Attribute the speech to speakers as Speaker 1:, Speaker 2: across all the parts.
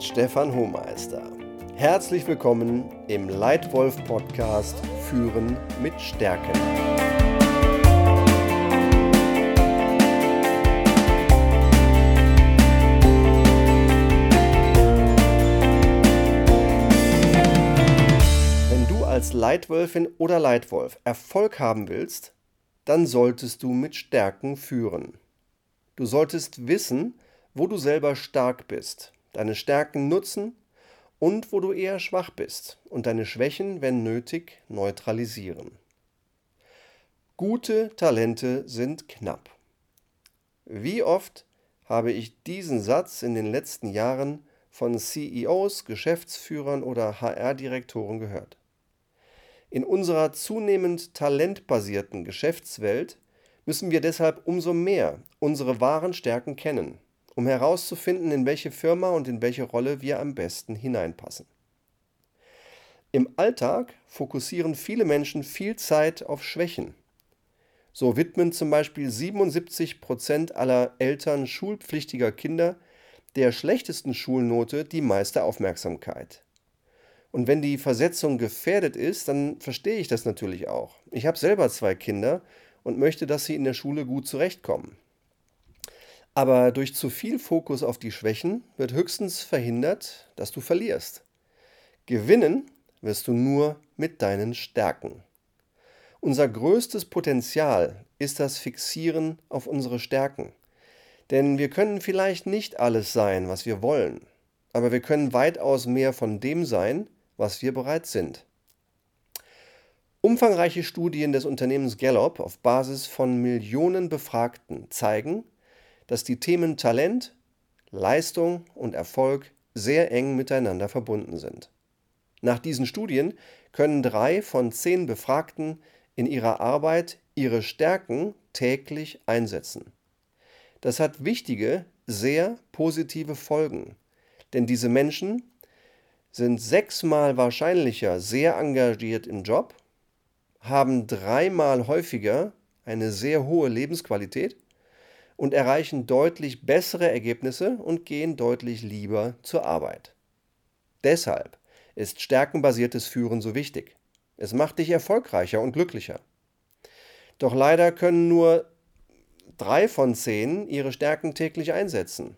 Speaker 1: ist Stefan Hohmeister. Herzlich willkommen im Leitwolf Podcast Führen mit Stärken. Wenn du als Leitwölfin oder Leitwolf Erfolg haben willst, dann solltest du mit Stärken führen. Du solltest wissen, wo du selber stark bist, deine Stärken nutzen und wo du eher schwach bist und deine Schwächen, wenn nötig, neutralisieren. Gute Talente sind knapp. Wie oft habe ich diesen Satz in den letzten Jahren von CEOs, Geschäftsführern oder HR-Direktoren gehört. In unserer zunehmend talentbasierten Geschäftswelt müssen wir deshalb umso mehr unsere wahren Stärken kennen um herauszufinden, in welche Firma und in welche Rolle wir am besten hineinpassen. Im Alltag fokussieren viele Menschen viel Zeit auf Schwächen. So widmen zum Beispiel 77 Prozent aller Eltern schulpflichtiger Kinder der schlechtesten Schulnote die meiste Aufmerksamkeit. Und wenn die Versetzung gefährdet ist, dann verstehe ich das natürlich auch. Ich habe selber zwei Kinder und möchte, dass sie in der Schule gut zurechtkommen. Aber durch zu viel Fokus auf die Schwächen wird höchstens verhindert, dass du verlierst. Gewinnen wirst du nur mit deinen Stärken. Unser größtes Potenzial ist das Fixieren auf unsere Stärken. Denn wir können vielleicht nicht alles sein, was wir wollen, aber wir können weitaus mehr von dem sein, was wir bereits sind. Umfangreiche Studien des Unternehmens Gallup auf Basis von Millionen Befragten zeigen, dass die Themen Talent, Leistung und Erfolg sehr eng miteinander verbunden sind. Nach diesen Studien können drei von zehn Befragten in ihrer Arbeit ihre Stärken täglich einsetzen. Das hat wichtige, sehr positive Folgen, denn diese Menschen sind sechsmal wahrscheinlicher sehr engagiert im Job, haben dreimal häufiger eine sehr hohe Lebensqualität und erreichen deutlich bessere Ergebnisse und gehen deutlich lieber zur Arbeit. Deshalb ist stärkenbasiertes Führen so wichtig. Es macht dich erfolgreicher und glücklicher. Doch leider können nur drei von zehn ihre Stärken täglich einsetzen.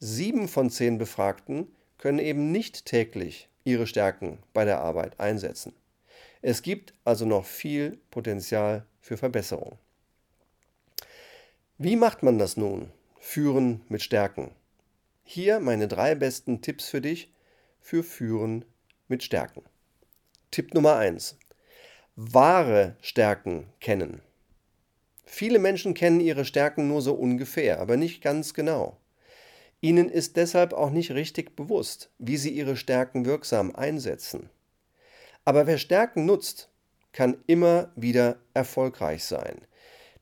Speaker 1: Sieben von zehn Befragten können eben nicht täglich ihre Stärken bei der Arbeit einsetzen. Es gibt also noch viel Potenzial für Verbesserung. Wie macht man das nun? Führen mit Stärken. Hier meine drei besten Tipps für dich für Führen mit Stärken. Tipp Nummer 1. Wahre Stärken kennen. Viele Menschen kennen ihre Stärken nur so ungefähr, aber nicht ganz genau. Ihnen ist deshalb auch nicht richtig bewusst, wie sie ihre Stärken wirksam einsetzen. Aber wer Stärken nutzt, kann immer wieder erfolgreich sein.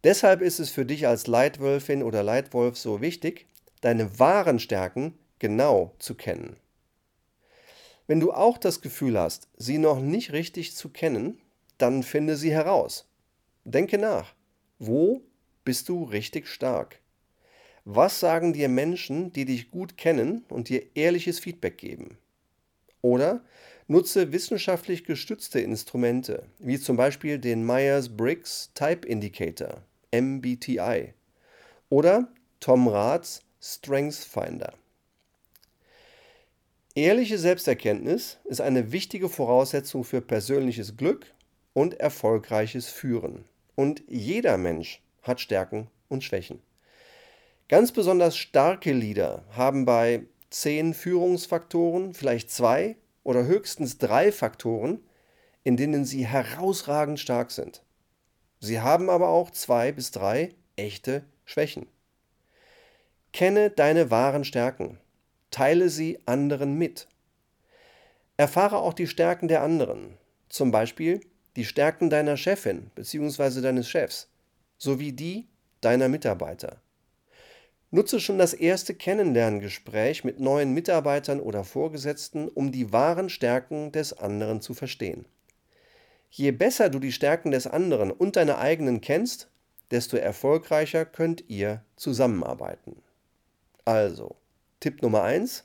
Speaker 1: Deshalb ist es für dich als Leitwölfin oder Leitwolf so wichtig, deine wahren Stärken genau zu kennen. Wenn du auch das Gefühl hast, sie noch nicht richtig zu kennen, dann finde sie heraus. Denke nach. Wo bist du richtig stark? Was sagen dir Menschen, die dich gut kennen und dir ehrliches Feedback geben? Oder nutze wissenschaftlich gestützte Instrumente, wie zum Beispiel den Myers-Briggs Type Indicator MBTI oder Tom Raths Strengths Finder. Ehrliche Selbsterkenntnis ist eine wichtige Voraussetzung für persönliches Glück und erfolgreiches Führen. Und jeder Mensch hat Stärken und Schwächen. Ganz besonders starke Leader haben bei zehn Führungsfaktoren vielleicht zwei oder höchstens drei Faktoren, in denen sie herausragend stark sind. Sie haben aber auch zwei bis drei echte Schwächen. Kenne deine wahren Stärken. Teile sie anderen mit. Erfahre auch die Stärken der anderen, zum Beispiel die Stärken deiner Chefin bzw. deines Chefs sowie die deiner Mitarbeiter. Nutze schon das erste Kennenlerngespräch mit neuen Mitarbeitern oder Vorgesetzten, um die wahren Stärken des anderen zu verstehen. Je besser du die Stärken des anderen und deine eigenen kennst, desto erfolgreicher könnt ihr zusammenarbeiten. Also, Tipp Nummer 1,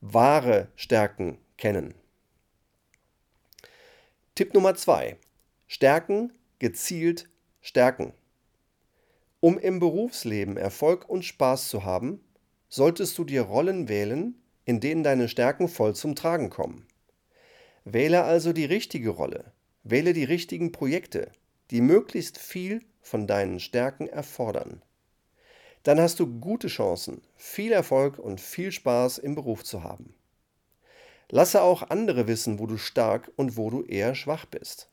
Speaker 1: wahre Stärken kennen. Tipp Nummer 2. Stärken gezielt stärken. Um im Berufsleben Erfolg und Spaß zu haben, solltest du dir Rollen wählen, in denen deine Stärken voll zum Tragen kommen. Wähle also die richtige Rolle, wähle die richtigen Projekte, die möglichst viel von deinen Stärken erfordern. Dann hast du gute Chancen, viel Erfolg und viel Spaß im Beruf zu haben. Lasse auch andere wissen, wo du stark und wo du eher schwach bist.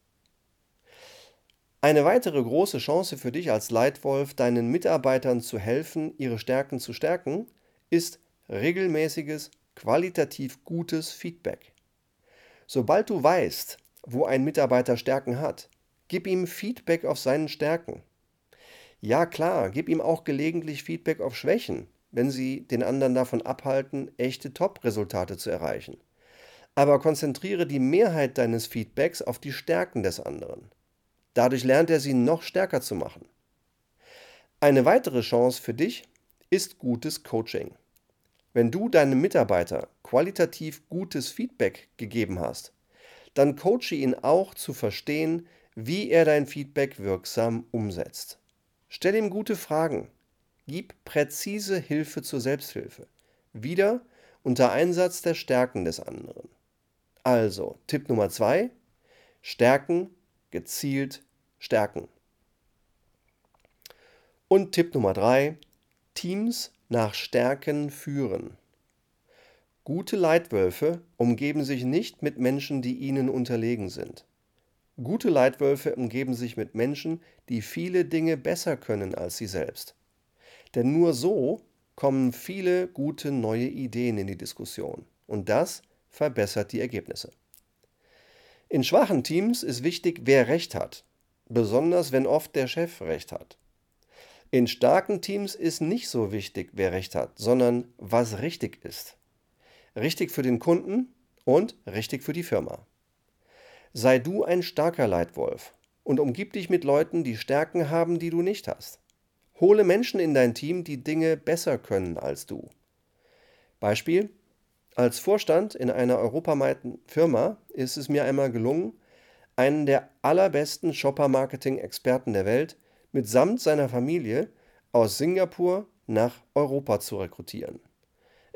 Speaker 1: Eine weitere große Chance für dich als Leitwolf, deinen Mitarbeitern zu helfen, ihre Stärken zu stärken, ist regelmäßiges, qualitativ gutes Feedback. Sobald du weißt, wo ein Mitarbeiter Stärken hat, gib ihm Feedback auf seinen Stärken. Ja klar, gib ihm auch gelegentlich Feedback auf Schwächen, wenn sie den anderen davon abhalten, echte Top-Resultate zu erreichen. Aber konzentriere die Mehrheit deines Feedbacks auf die Stärken des anderen. Dadurch lernt er sie noch stärker zu machen. Eine weitere Chance für dich ist gutes Coaching. Wenn du deinem Mitarbeiter qualitativ gutes Feedback gegeben hast, dann coache ihn auch zu verstehen, wie er dein Feedback wirksam umsetzt. Stell ihm gute Fragen. Gib präzise Hilfe zur Selbsthilfe. Wieder unter Einsatz der Stärken des anderen. Also, Tipp Nummer zwei: Stärken, gezielt stärken. Und Tipp Nummer drei: Teams nach Stärken führen. Gute Leitwölfe umgeben sich nicht mit Menschen, die ihnen unterlegen sind. Gute Leitwölfe umgeben sich mit Menschen, die viele Dinge besser können als sie selbst. Denn nur so kommen viele gute neue Ideen in die Diskussion. Und das verbessert die Ergebnisse. In schwachen Teams ist wichtig, wer Recht hat, besonders wenn oft der Chef Recht hat. In starken Teams ist nicht so wichtig, wer Recht hat, sondern was richtig ist. Richtig für den Kunden und richtig für die Firma. Sei du ein starker Leitwolf und umgib dich mit Leuten, die Stärken haben, die du nicht hast. Hole Menschen in dein Team, die Dinge besser können als du. Beispiel: Als Vorstand in einer europaweiten Firma ist es mir einmal gelungen, einen der allerbesten Shopper-Marketing-Experten der Welt mitsamt seiner Familie aus Singapur nach Europa zu rekrutieren.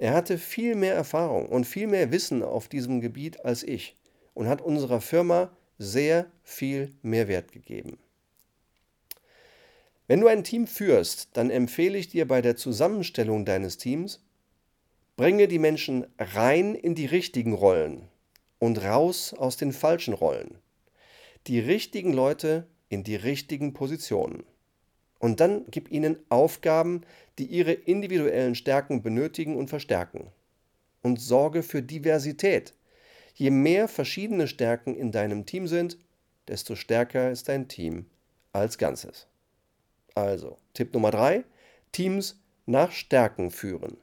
Speaker 1: Er hatte viel mehr Erfahrung und viel mehr Wissen auf diesem Gebiet als ich und hat unserer Firma sehr viel Mehrwert gegeben. Wenn du ein Team führst, dann empfehle ich dir bei der Zusammenstellung deines Teams, bringe die Menschen rein in die richtigen Rollen und raus aus den falschen Rollen. Die richtigen Leute in die richtigen Positionen. Und dann gib ihnen Aufgaben, die ihre individuellen Stärken benötigen und verstärken. Und sorge für Diversität. Je mehr verschiedene Stärken in deinem Team sind, desto stärker ist dein Team als Ganzes. Also, Tipp Nummer drei: Teams nach Stärken führen.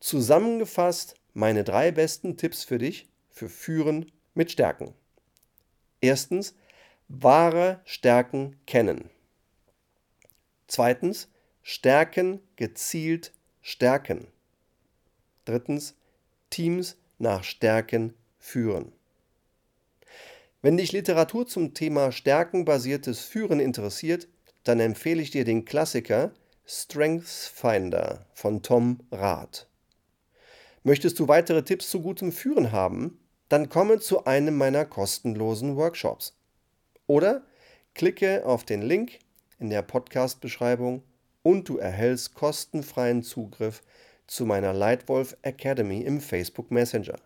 Speaker 1: Zusammengefasst meine drei besten Tipps für dich für Führen mit Stärken. Erstens, wahre Stärken kennen. Zweitens, Stärken gezielt stärken. Drittens, Teams nach Stärken führen. Wenn dich Literatur zum Thema stärkenbasiertes Führen interessiert, dann empfehle ich dir den Klassiker Strengths Finder von Tom Rath. Möchtest du weitere Tipps zu gutem Führen haben? Dann komme zu einem meiner kostenlosen Workshops. Oder klicke auf den Link in der Podcast-Beschreibung und du erhältst kostenfreien Zugriff zu meiner Lightwolf Academy im Facebook Messenger.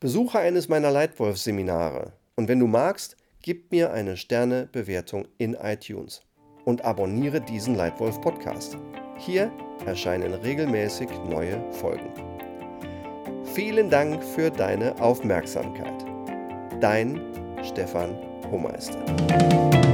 Speaker 1: Besuche eines meiner Lightwolf-Seminare und wenn du magst, gib mir eine Sternebewertung in iTunes und abonniere diesen Lightwolf Podcast. Hier erscheinen regelmäßig neue Folgen. Vielen Dank für deine Aufmerksamkeit. Dein Stefan Hohmeister.